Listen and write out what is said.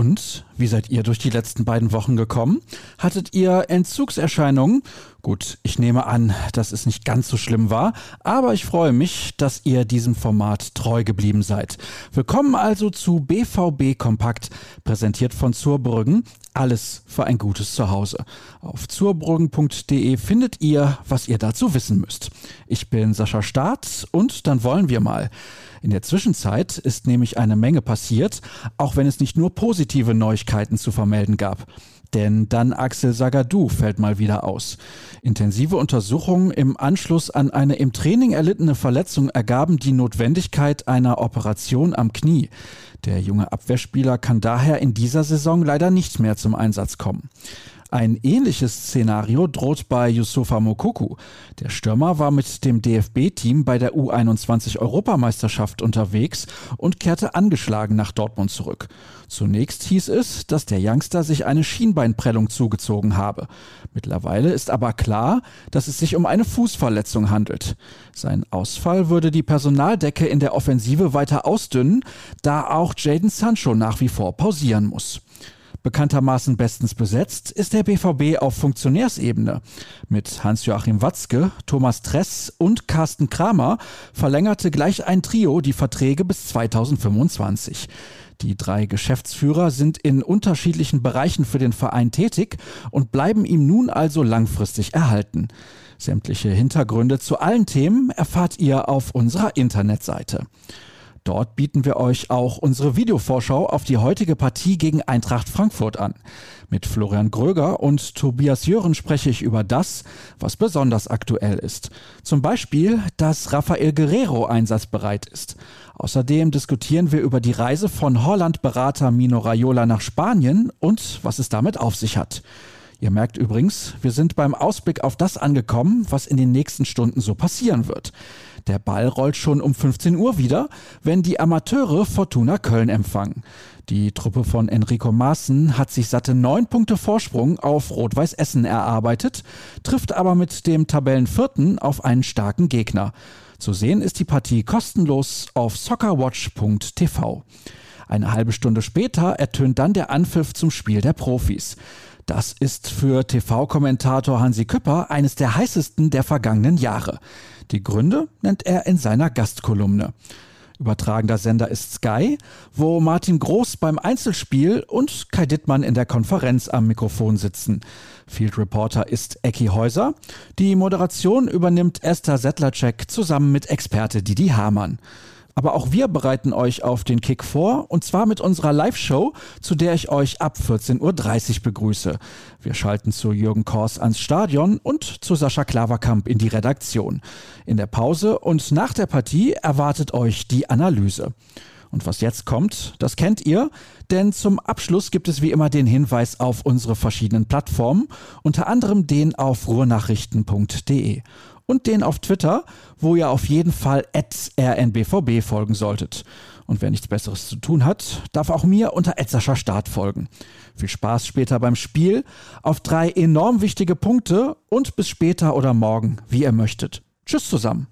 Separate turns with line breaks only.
Und wie seid ihr durch die letzten beiden Wochen gekommen? Hattet ihr Entzugserscheinungen? Gut, ich nehme an, dass es nicht ganz so schlimm war, aber ich freue mich, dass ihr diesem Format treu geblieben seid. Willkommen also zu BVB Kompakt, präsentiert von Zurbrüggen. Alles für ein gutes Zuhause. Auf zurbrüggen.de findet ihr, was ihr dazu wissen müsst. Ich bin Sascha Staat und dann wollen wir mal. In der Zwischenzeit ist nämlich eine Menge passiert, auch wenn es nicht nur positive Neuigkeiten zu vermelden gab. Denn dann Axel Sagadou fällt mal wieder aus. Intensive Untersuchungen im Anschluss an eine im Training erlittene Verletzung ergaben die Notwendigkeit einer Operation am Knie. Der junge Abwehrspieler kann daher in dieser Saison leider nicht mehr zum Einsatz kommen. Ein ähnliches Szenario droht bei Yusufa Mokuku. Der Stürmer war mit dem DFB-Team bei der U21-Europameisterschaft unterwegs und kehrte angeschlagen nach Dortmund zurück. Zunächst hieß es, dass der Youngster sich eine Schienbeinprellung zugezogen habe. Mittlerweile ist aber klar, dass es sich um eine Fußverletzung handelt. Sein Ausfall würde die Personaldecke in der Offensive weiter ausdünnen, da auch Jaden Sancho nach wie vor pausieren muss. Bekanntermaßen bestens besetzt ist der BVB auf Funktionärsebene. Mit Hans-Joachim Watzke, Thomas Tress und Carsten Kramer verlängerte gleich ein Trio die Verträge bis 2025. Die drei Geschäftsführer sind in unterschiedlichen Bereichen für den Verein tätig und bleiben ihm nun also langfristig erhalten. Sämtliche Hintergründe zu allen Themen erfahrt ihr auf unserer Internetseite. Dort bieten wir euch auch unsere Videovorschau auf die heutige Partie gegen Eintracht Frankfurt an. Mit Florian Gröger und Tobias Jören spreche ich über das, was besonders aktuell ist. Zum Beispiel, dass Rafael Guerrero einsatzbereit ist. Außerdem diskutieren wir über die Reise von Holland-Berater Mino Raiola nach Spanien und was es damit auf sich hat. Ihr merkt übrigens, wir sind beim Ausblick auf das angekommen, was in den nächsten Stunden so passieren wird. Der Ball rollt schon um 15 Uhr wieder, wenn die Amateure Fortuna Köln empfangen. Die Truppe von Enrico Maaßen hat sich satte neun Punkte Vorsprung auf Rot-Weiß Essen erarbeitet, trifft aber mit dem Tabellenvierten auf einen starken Gegner. Zu sehen ist die Partie kostenlos auf soccerwatch.tv. Eine halbe Stunde später ertönt dann der Anpfiff zum Spiel der Profis. Das ist für TV-Kommentator Hansi Küpper eines der heißesten der vergangenen Jahre. Die Gründe nennt er in seiner Gastkolumne. Übertragender Sender ist Sky, wo Martin Groß beim Einzelspiel und Kai Dittmann in der Konferenz am Mikrofon sitzen. Field Reporter ist Ecki Häuser. Die Moderation übernimmt Esther Settlercheck zusammen mit Experte Didi Hamann. Aber auch wir bereiten euch auf den Kick vor und zwar mit unserer Live-Show, zu der ich euch ab 14.30 Uhr begrüße. Wir schalten zu Jürgen Kors ans Stadion und zu Sascha Klaverkamp in die Redaktion. In der Pause und nach der Partie erwartet euch die Analyse. Und was jetzt kommt, das kennt ihr, denn zum Abschluss gibt es wie immer den Hinweis auf unsere verschiedenen Plattformen, unter anderem den auf ruhrnachrichten.de und den auf Twitter, wo ihr auf jeden Fall rnbvb folgen solltet. Und wer nichts Besseres zu tun hat, darf auch mir unter Etzascher Start folgen. Viel Spaß später beim Spiel, auf drei enorm wichtige Punkte und bis später oder morgen, wie ihr möchtet. Tschüss zusammen.